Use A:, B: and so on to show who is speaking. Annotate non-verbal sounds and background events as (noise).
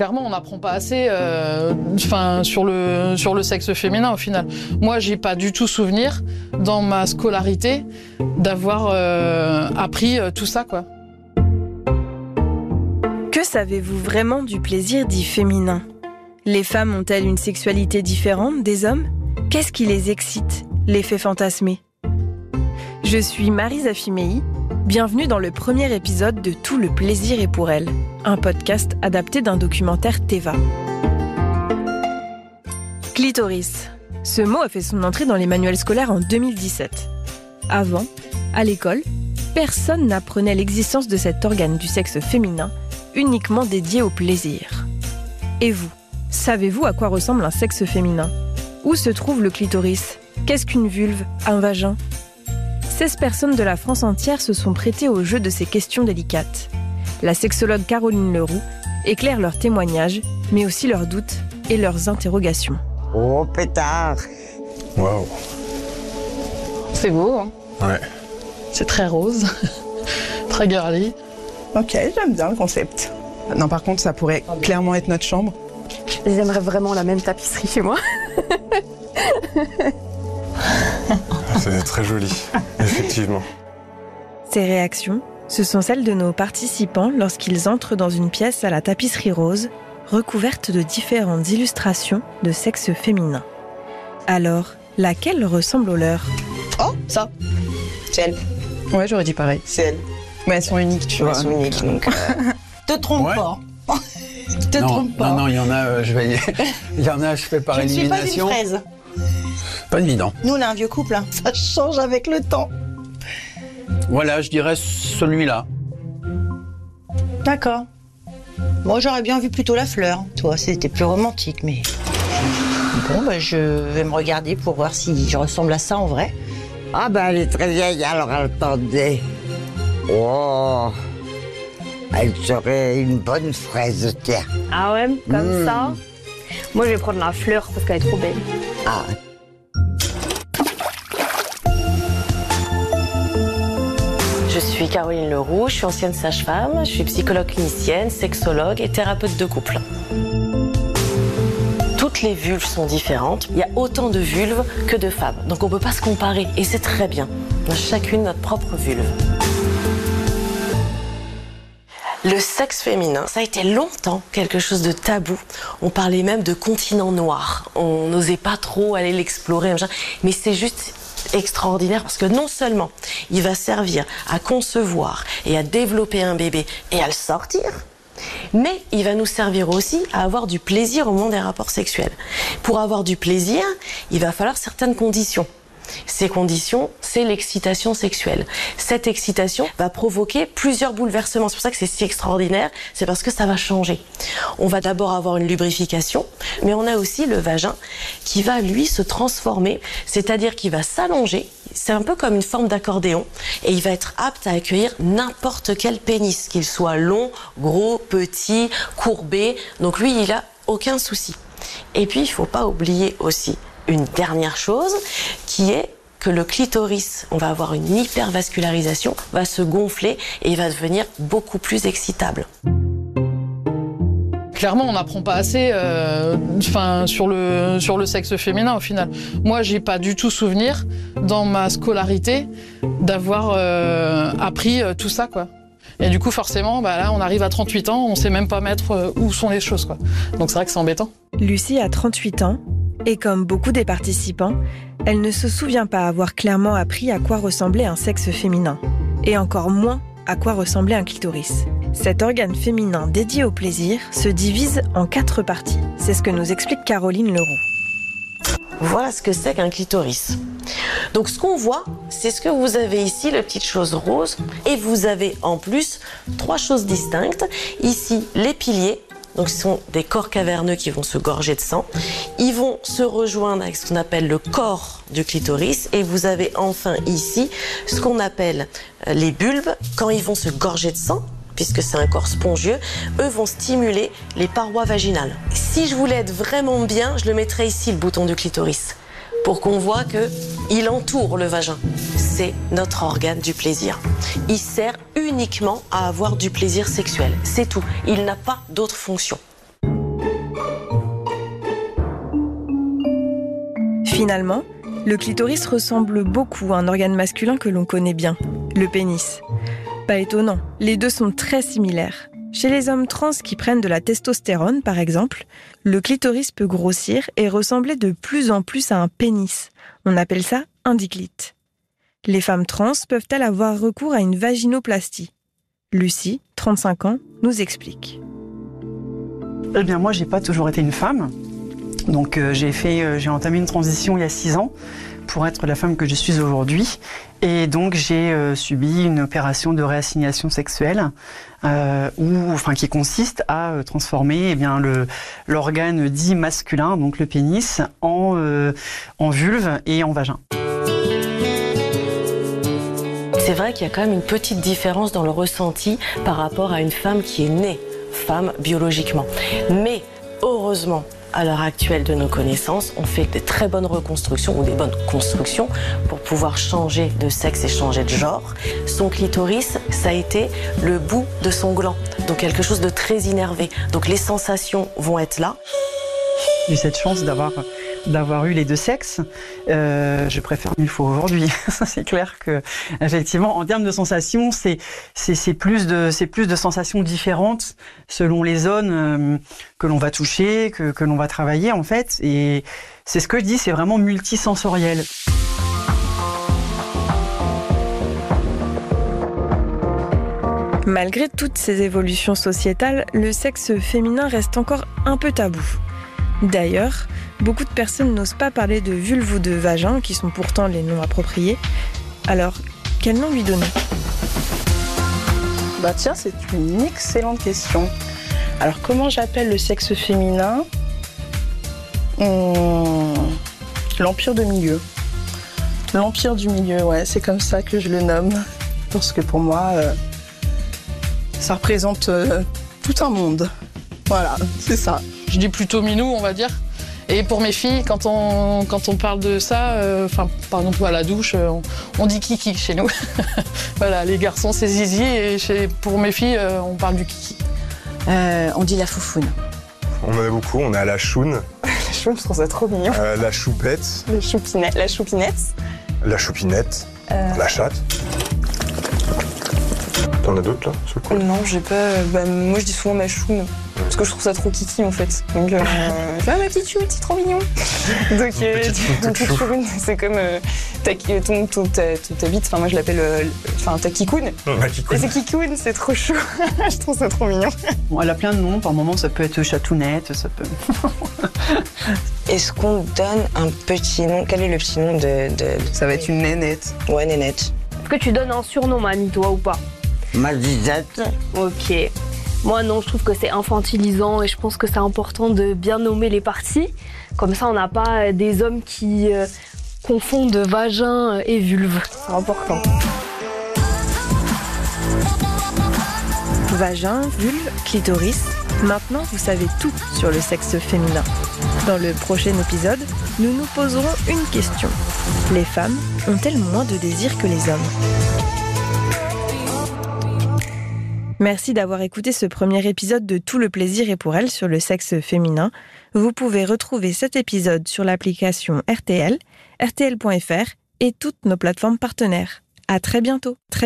A: Clairement, on n'apprend pas assez euh, enfin, sur, le, sur le sexe féminin au final. Moi, j'ai pas du tout souvenir dans ma scolarité d'avoir euh, appris euh, tout ça. quoi.
B: Que savez-vous vraiment du plaisir dit féminin? Les femmes ont-elles une sexualité différente des hommes? Qu'est-ce qui les excite, les fait fantasmer? Je suis Marie Zafimei. Bienvenue dans le premier épisode de Tout le plaisir est pour elle, un podcast adapté d'un documentaire Teva. Clitoris. Ce mot a fait son entrée dans les manuels scolaires en 2017. Avant, à l'école, personne n'apprenait l'existence de cet organe du sexe féminin uniquement dédié au plaisir. Et vous, savez-vous à quoi ressemble un sexe féminin? Où se trouve le clitoris? Qu'est-ce qu'une vulve Un vagin? 16 personnes de la France entière se sont prêtées au jeu de ces questions délicates. La sexologue Caroline Leroux éclaire leurs témoignages, mais aussi leurs doutes et leurs interrogations.
C: Oh, pétard
D: Waouh.
A: C'est beau, hein
D: Ouais.
A: c'est très rose, (laughs) très girly.
E: Ok, j'aime bien le concept. Non, par contre, ça pourrait clairement être notre chambre.
F: J'aimerais vraiment la même tapisserie chez moi. (laughs)
D: C'est très joli, (laughs) effectivement.
B: Ces réactions, ce sont celles de nos participants lorsqu'ils entrent dans une pièce à la tapisserie rose, recouverte de différentes illustrations de sexe féminin. Alors, laquelle ressemble aux leurs?
C: Oh, ça C'est elle.
E: Ouais, j'aurais dit pareil.
C: C'est elle.
E: Mais elles sont uniques, tu vois.
C: Elles sont uniques, donc... euh, (laughs) Te trompe
D: Ouais.
C: pas. (laughs) Te
G: non,
C: trompe pas.
G: non, non, il y en a, euh, je vais, il y en a, je fais par
C: Je ne suis pas une
G: élimination.
C: fraise.
G: Pas évident.
C: Nous, on a un vieux couple, hein. ça change avec le temps.
G: Voilà, je dirais celui-là.
C: D'accord. Moi, j'aurais bien vu plutôt la fleur. Toi, c'était plus romantique, mais... Bon, bah, je vais me regarder pour voir si je ressemble à ça en vrai.
H: Ah ben elle est très vieille, alors attendez. Oh, elle serait une bonne fraise, tiens.
F: Ah ouais, comme
H: Mm.
F: ça Moi, je vais prendre la fleur parce qu'elle est trop belle.
H: Ah,
I: Caroline Leroux, je suis ancienne sage-femme, je suis psychologue clinicienne, sexologue et thérapeute de couple. Toutes les vulves sont différentes. Il y a autant de vulves que de femmes. Donc on ne peut pas se comparer et c'est très bien. On a chacune notre propre vulve. Le sexe féminin, ça a été longtemps quelque chose de tabou. On parlait même de continent noir. On n'osait pas trop aller l'explorer, mais c'est juste extraordinaire parce que non seulement il va servir à concevoir et à développer un bébé et à le sortir, mais il va nous servir aussi à avoir du plaisir au moment des rapports sexuels. Pour avoir du plaisir, il va falloir certaines conditions. Ces conditions, c'est l'excitation sexuelle. Cette excitation va provoquer plusieurs bouleversements. C'est pour ça que c'est si extraordinaire, c'est parce que ça va changer. On va d'abord avoir une lubrification, mais on a aussi le vagin qui va lui se transformer, c'est-à-dire qu'il va s'allonger. C'est un peu comme une forme d'accordéon et il va être apte à accueillir n'importe quel pénis, qu'il soit long, gros, petit, courbé. Donc lui, il a aucun souci. Et puis, il faut pas oublier aussi une dernière chose qui est que le clitoris, on va avoir une hypervascularisation, va se gonfler et va devenir beaucoup plus excitable.
A: Clairement, on n'apprend pas assez euh, enfin, sur, le, sur le sexe féminin au final. Moi, j'ai pas du tout souvenir dans ma scolarité d'avoir euh, appris euh, tout ça. quoi. Et du coup, forcément, bah là, on arrive à 38 ans, on sait même pas mettre euh, où sont les choses. Quoi. Donc c'est vrai que c'est embêtant.
B: Lucie a 38 ans et comme beaucoup des participants, elle ne se souvient pas avoir clairement appris à quoi ressemblait un sexe féminin, et encore moins à quoi ressemblait un clitoris. Cet organe féminin dédié au plaisir se divise en quatre parties. C'est ce que nous explique Caroline Leroux.
I: Voilà ce que c'est qu'un clitoris. Donc ce qu'on voit, c'est ce que vous avez ici, les petites choses roses, et vous avez en plus trois choses distinctes. Ici, les piliers. Donc ce sont des corps caverneux qui vont se gorger de sang. Ils vont se rejoindre avec ce qu'on appelle le corps du clitoris. Et vous avez enfin ici ce qu'on appelle euh, les bulbes. Quand ils vont se gorger de sang, puisque c'est un corps spongieux, eux vont stimuler les parois vaginales. Si je voulais être vraiment bien, je le mettrais ici, le bouton du clitoris, pour qu'on voit que il entoure le vagin c'est notre organe du plaisir. Il sert uniquement à avoir du plaisir sexuel. C'est tout. Il n'a pas d'autre fonction.
B: Finalement, le clitoris ressemble beaucoup à un organe masculin que l'on connaît bien, le pénis. Pas étonnant, les deux sont très similaires. Chez les hommes trans qui prennent de la testostérone, par exemple, le clitoris peut grossir et ressembler de plus en plus à un pénis. On appelle ça un diclite. Les femmes trans peuvent-elles avoir recours à une vaginoplastie? Lucie, 35 ans, nous explique.
J: Eh bien, moi, j'ai pas toujours été une femme. Donc, euh, j'ai fait, euh, j'ai entamé une transition il y a six ans pour être la femme que je suis aujourd'hui. Et donc, j'ai euh, subi une opération de réassignation sexuelle, euh, enfin, qui consiste à transformer eh bien le l'organe dit masculin, donc le pénis, en en vulve et en vagin.
I: C'est vrai qu'il y a quand même une petite différence dans le ressenti par rapport à une femme qui est née femme biologiquement. Mais heureusement, à l'heure actuelle de nos connaissances, on fait des très bonnes reconstructions ou des bonnes constructions pour pouvoir changer de sexe et changer de genre. Son clitoris, ça a été le bout de son gland, donc quelque chose de très innervé. Donc les sensations vont être là.
J: J'ai cette chance d'avoir d'avoir eu les deux sexes. Euh, je préfère mille fois aujourd'hui. (laughs) C'est clair que effectivement en termes de sensations, c'est c'est c'est plus de c'est plus de sensations différentes selon les zones euh, que l'on va toucher, que que l'on va travailler en fait. Et c'est ce que je dis, c'est vraiment multisensoriel.
B: Malgré toutes ces évolutions sociétales, le sexe féminin reste encore un peu tabou. D'ailleurs, beaucoup de personnes n'osent pas parler de vulve ou de vagin, qui sont pourtant les noms appropriés. Alors, quel nom lui donner?
E: Bah tiens, c'est une excellente question. Alors comment j'appelle le sexe féminin? Hum, L'empire de milieu. L'empire du milieu, ouais, c'est comme ça que je le nomme. Parce que pour moi, euh, ça représente euh, tout un monde. Voilà, c'est ça.
A: Je dis plutôt minou, on va dire. Et pour mes filles, quand on, quand on parle de ça, euh, enfin, par exemple à la douche, euh, on, on dit kiki chez nous. (laughs) voilà, les garçons c'est zizi et chez, pour mes filles, euh, on parle du kiki.
E: on dit la foufoune.
D: On en a beaucoup, on a la choune, (laughs)
E: La choune, je trouve ça trop mignon.
D: euh, la choupette,
E: La choupinette. La choupinette.
D: la choupinette,
E: Euh.
D: la chatte. T'en as d'autres là sur le coup?
K: Non, j'ai pas. Bah, moi, je dis souvent ma choune. Que je trouve ça trop kiki en fait. Donc, euh, ah, ma petite choune, c'est trop mignon. (laughs) Donc, euh,
D: chou.
K: c'est comme euh, ta, ton, ton, ta, ta bite. Enfin, moi, je l'appelle. euh, Enfin, ta kikoun. Et c'est kikoun, c'est trop chou. (laughs) je trouve ça trop mignon.
J: Bon, elle a plein de noms. Par moment, ça peut être chatounette, ça peut. (laughs)
L: Est-ce qu'on donne un petit nom? Quel est le petit nom de. de-
E: Ça va être une nénette.
L: Ouais, nénette.
F: Est-ce que tu donnes un surnom, Mani, toi ou pas?
H: Ma disette.
F: Ok. Moi, non, je trouve que c'est infantilisant et je pense que c'est important de bien nommer les parties. Comme ça, on n'a pas euh, des hommes qui euh, confondent vagin et vulve. C'est important.
B: Vagin, vulve, clitoris. Maintenant, vous savez tout sur le sexe féminin. Dans le prochain épisode, nous nous poserons une question. Les femmes ont-elles moins de désir que les hommes? Merci d'avoir écouté ce premier épisode de Tout le plaisir est pour elle sur le sexe féminin. Vous pouvez retrouver cet épisode sur l'application RTL, rtl.fr et toutes nos plateformes partenaires. À très bientôt.